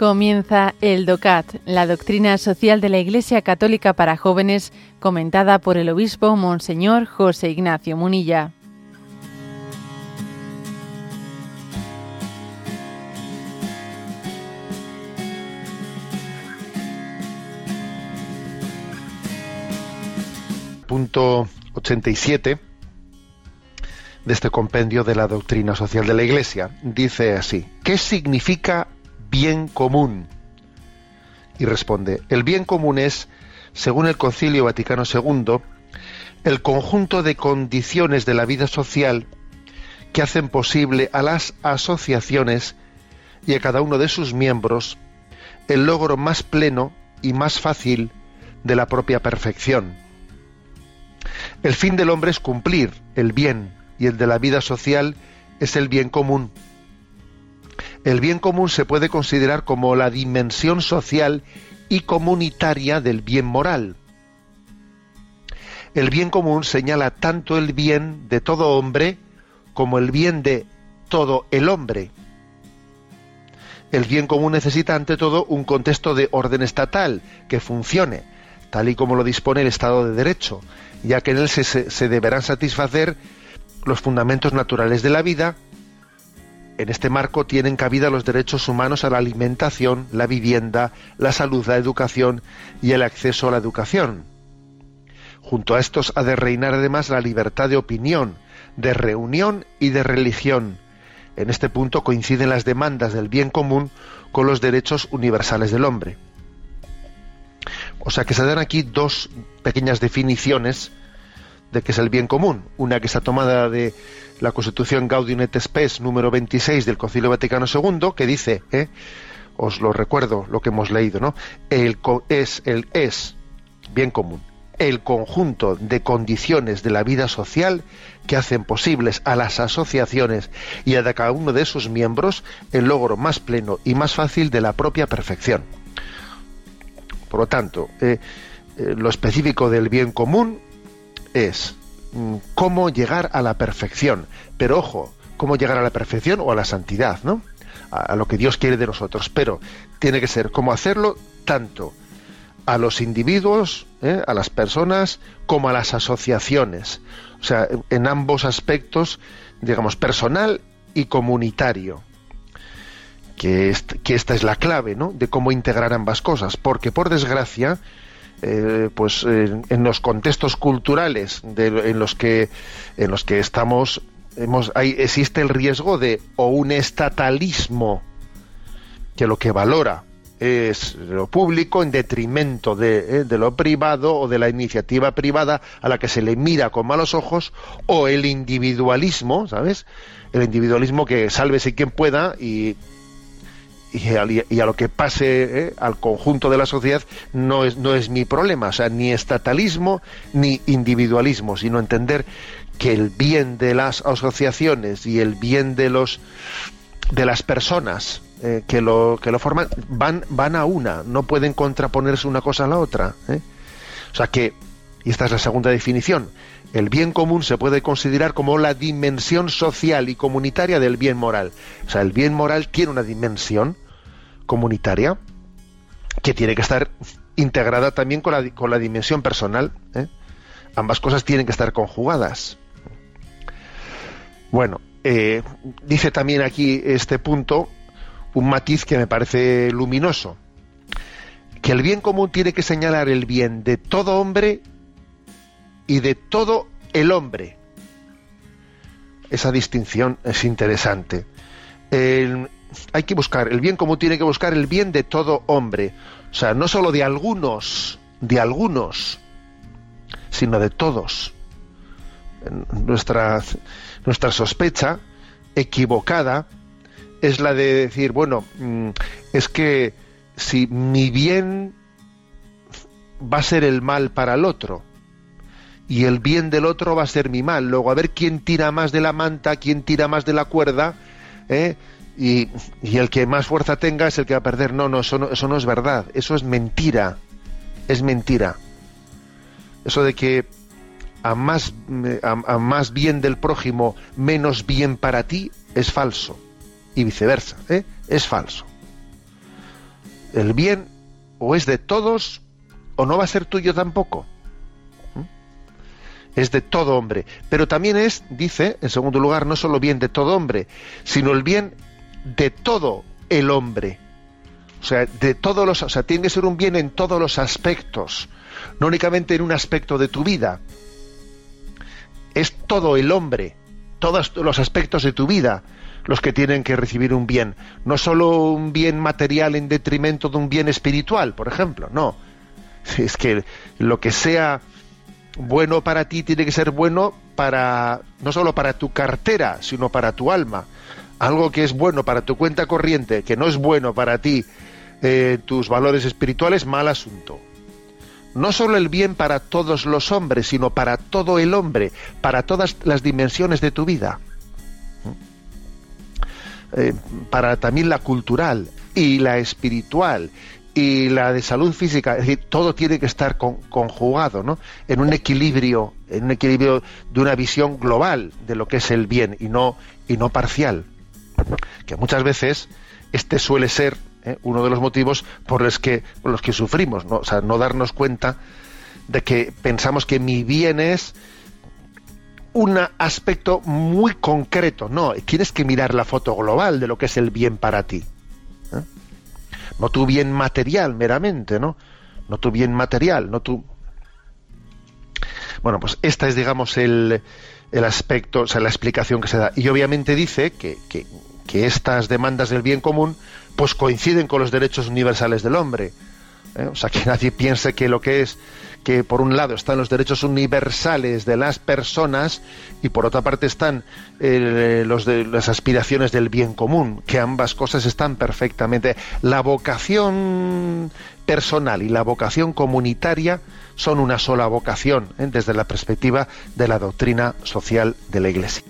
Comienza el DOCAT, la doctrina social de la Iglesia Católica para jóvenes, comentada por el obispo Monseñor José Ignacio Munilla. Punto 87 de este compendio de la doctrina social de la Iglesia. Dice así, ¿qué significa bien común? Y responde, el bien común es, según el Concilio Vaticano II, el conjunto de condiciones de la vida social que hacen posible a las asociaciones y a cada uno de sus miembros el logro más pleno y más fácil de la propia perfección. El fin del hombre es cumplir el bien y el de la vida social es el bien común el bien común se puede considerar como la dimensión social y comunitaria del bien moral. El bien común señala tanto el bien de todo hombre como el bien de todo el hombre. El bien común necesita ante todo un contexto de orden estatal que funcione, tal y como lo dispone el Estado de Derecho, ya que en él se, deberán satisfacer los fundamentos naturales de la vida, en este marco tienen cabida los derechos humanos a la alimentación, la vivienda, la salud, la educación y el acceso a la educación. Junto a estos ha de reinar además la libertad de opinión, de reunión y de religión. En este punto coinciden las demandas del bien común con los derechos universales del hombre. O sea que se dan aquí dos pequeñas definiciones de qué es el bien común. Una que está tomada de la Constitución Gaudium et Spes número 26 del Concilio Vaticano II, que dice, ¿eh? os lo recuerdo lo que hemos leído, ¿no? El es el es bien común, el conjunto de condiciones de la vida social que hacen posibles a las asociaciones y a cada uno de sus miembros el logro más pleno y más fácil de la propia perfección. Por lo tanto, eh, eh, lo específico del bien común es mm, cómo llegar a la perfección. Pero ojo, cómo llegar a la perfección o a la santidad, ¿no? A, lo que Dios quiere de nosotros. Pero tiene que ser cómo hacerlo tanto a los individuos, ¿eh? a las personas, como a las asociaciones. O sea, en ambos aspectos, digamos, personal y comunitario. Que, que esta es la clave, ¿no? De cómo integrar ambas cosas. Porque, por desgracia, eh, pues en los contextos culturales en los que en los que estamos hemos, hay, existe el riesgo de o un estatalismo que lo que valora es lo público en detrimento de, eh, de, lo privado o de la iniciativa privada a la que se le mira con malos ojos o el individualismo, ¿sabes? El individualismo que sálvese quien pueda y y a, lo que pase eh, al conjunto de la sociedad no es, no es mi problema, o sea, ni estatalismo ni individualismo, sino entender que el bien de las asociaciones y el bien de los de las personas eh, que lo que lo forman van van a una, no pueden contraponerse una cosa a la otra. Eh. O sea que y esta es la segunda definición. El bien común se puede considerar como la dimensión social y comunitaria del bien moral. O sea, el bien moral tiene una dimensión comunitaria que tiene que estar integrada también con la, con la dimensión personal. ¿eh? Ambas cosas tienen que estar conjugadas. Bueno, eh, dice también aquí este punto un matiz que me parece luminoso, que el bien común tiene que señalar el bien de todo hombre y de todo el hombre. Esa distinción es interesante. hay que buscar, el bien común tiene que buscar el bien de todo hombre. O sea, no solo de algunos, de algunos, sino de todos. Nuestra, nuestra sospecha equivocada es la de decir, bueno, mm, es que si mi bien va a ser el mal para el otro, y el bien del otro va a ser mi mal. Luego, a ver quién tira más de la manta, quién tira más de la cuerda, ¿eh? y, el que más fuerza tenga es el que va a perder. No, no eso, no, eso no es verdad, eso es mentira, es mentira. Eso de que a más, a más bien del prójimo, menos bien para ti, es falso. Y viceversa, ¿eh? es falso. el bien o es de todos o no va a ser tuyo tampoco. Es de todo hombre. Pero también es, dice, en segundo lugar, no solo bien de todo hombre, sino el bien de todo el hombre. O sea, de todos los, o sea, tiene que ser un bien en todos los aspectos, no únicamente en un aspecto de tu vida. Es todo el hombre, todos los aspectos de tu vida los que tienen que recibir un bien, no solo un bien material en detrimento de un bien espiritual, por ejemplo, no. Es que lo que sea bueno para ti tiene que ser bueno para no solo para tu cartera, sino para tu alma. Algo que es bueno para tu cuenta corriente, que no es bueno para ti, eh, tus valores espirituales, mal asunto. No solo el bien para todos los hombres, sino para todo el hombre, para todas las dimensiones de tu vida. Eh, para también la cultural y la espiritual y la de salud física, es decir, todo tiene que estar conjugado, ¿no? En un equilibrio, en un equilibrio de una visión global de lo que es el bien y no y no parcial. Que muchas veces este suele ser ¿eh? uno de los motivos por los que, los que sufrimos, ¿no? O sea, no darnos cuenta de que pensamos que mi bien es un aspecto muy concreto. No, tienes que mirar la foto global de lo que es el bien para ti. No tu bien material meramente, ¿no? No tu bien material, no tu... Bueno, pues esta es, digamos, el, el aspecto, o sea, la explicación que se da. Y obviamente dice que, que, que estas demandas del bien común pues coinciden con los derechos universales del hombre. ¿Eh? O sea, que nadie piense que lo que es que por un lado están los derechos universales de las personas y por otra parte están eh, los de, las aspiraciones del bien común, que ambas cosas están perfectamente. La vocación personal y la vocación comunitaria son una sola vocación ¿eh? desde la perspectiva de la doctrina social de la Iglesia.